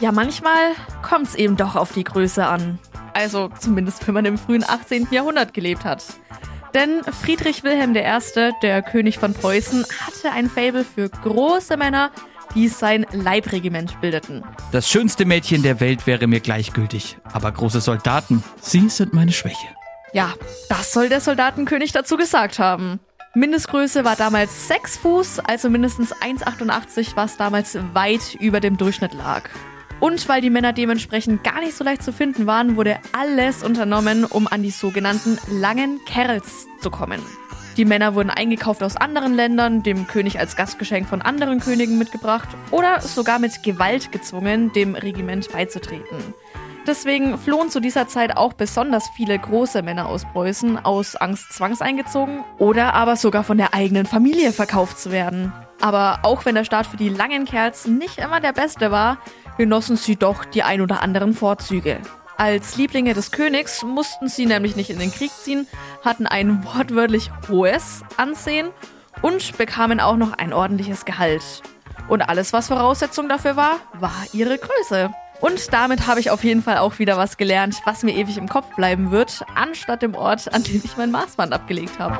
ja, manchmal kommt's eben doch auf die Größe an. Also zumindest, wenn man im frühen 18. Jahrhundert gelebt hat. Denn Friedrich Wilhelm I., der König von Preußen, hatte ein Faible für große Männer, die sein Leibregiment bildeten. Das schönste Mädchen der Welt wäre mir gleichgültig. Aber große Soldaten, sie sind meine Schwäche. Ja, das soll der Soldatenkönig dazu gesagt haben. Mindestgröße war damals 6 Fuß, also mindestens 1,88, was damals weit über dem Durchschnitt lag. Und weil die Männer dementsprechend gar nicht so leicht zu finden waren, wurde alles unternommen, um an die sogenannten langen Kerls zu kommen. Die Männer wurden eingekauft aus anderen Ländern, dem König als Gastgeschenk von anderen Königen mitgebracht oder sogar mit Gewalt gezwungen, dem Regiment beizutreten. Deswegen flohen zu dieser Zeit auch besonders viele große Männer aus Preußen aus Angst zwangseingezogen oder aber sogar von der eigenen Familie verkauft zu werden. Aber auch wenn der Start für die langen Kerls nicht immer der beste war, genossen sie doch die ein oder anderen Vorzüge. Als Lieblinge des Königs mussten sie nämlich nicht in den Krieg ziehen, hatten ein wortwörtlich hohes Ansehen und bekamen auch noch ein ordentliches Gehalt. Und alles, was Voraussetzung dafür war, war ihre Größe. Und damit habe ich auf jeden Fall auch wieder was gelernt, was mir ewig im Kopf bleiben wird, anstatt dem Ort, an dem ich mein Maßband abgelegt habe.